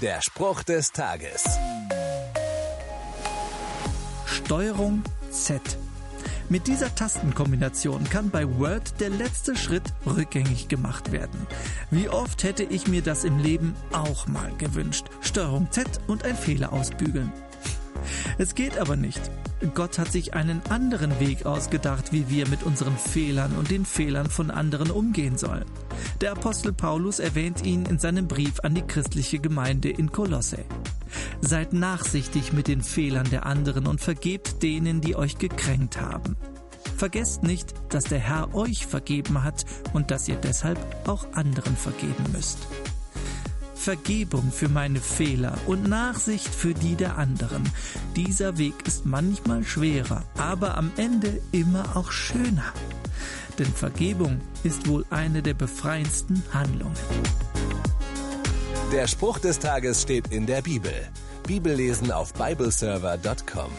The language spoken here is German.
Der Spruch des Tages. Steuerung Z. Mit dieser Tastenkombination kann bei Word der letzte Schritt rückgängig gemacht werden. Wie oft hätte ich mir das im Leben auch mal gewünscht. Steuerung Z und ein Fehler ausbügeln. Es geht aber nicht. Gott hat sich einen anderen Weg ausgedacht, wie wir mit unseren Fehlern und den Fehlern von anderen umgehen sollen. Der Apostel Paulus erwähnt ihn in seinem Brief an die christliche Gemeinde in Kolosse. Seid nachsichtig mit den Fehlern der anderen und vergebt denen, die euch gekränkt haben. Vergesst nicht, dass der Herr euch vergeben hat und dass ihr deshalb auch anderen vergeben müsst. Vergebung für meine Fehler und Nachsicht für die der anderen. Dieser Weg ist manchmal schwerer, aber am Ende immer auch schöner. Denn Vergebung ist wohl eine der befreiendsten Handlungen. Der Spruch des Tages steht in der Bibel. Bibellesen auf bibleserver.com.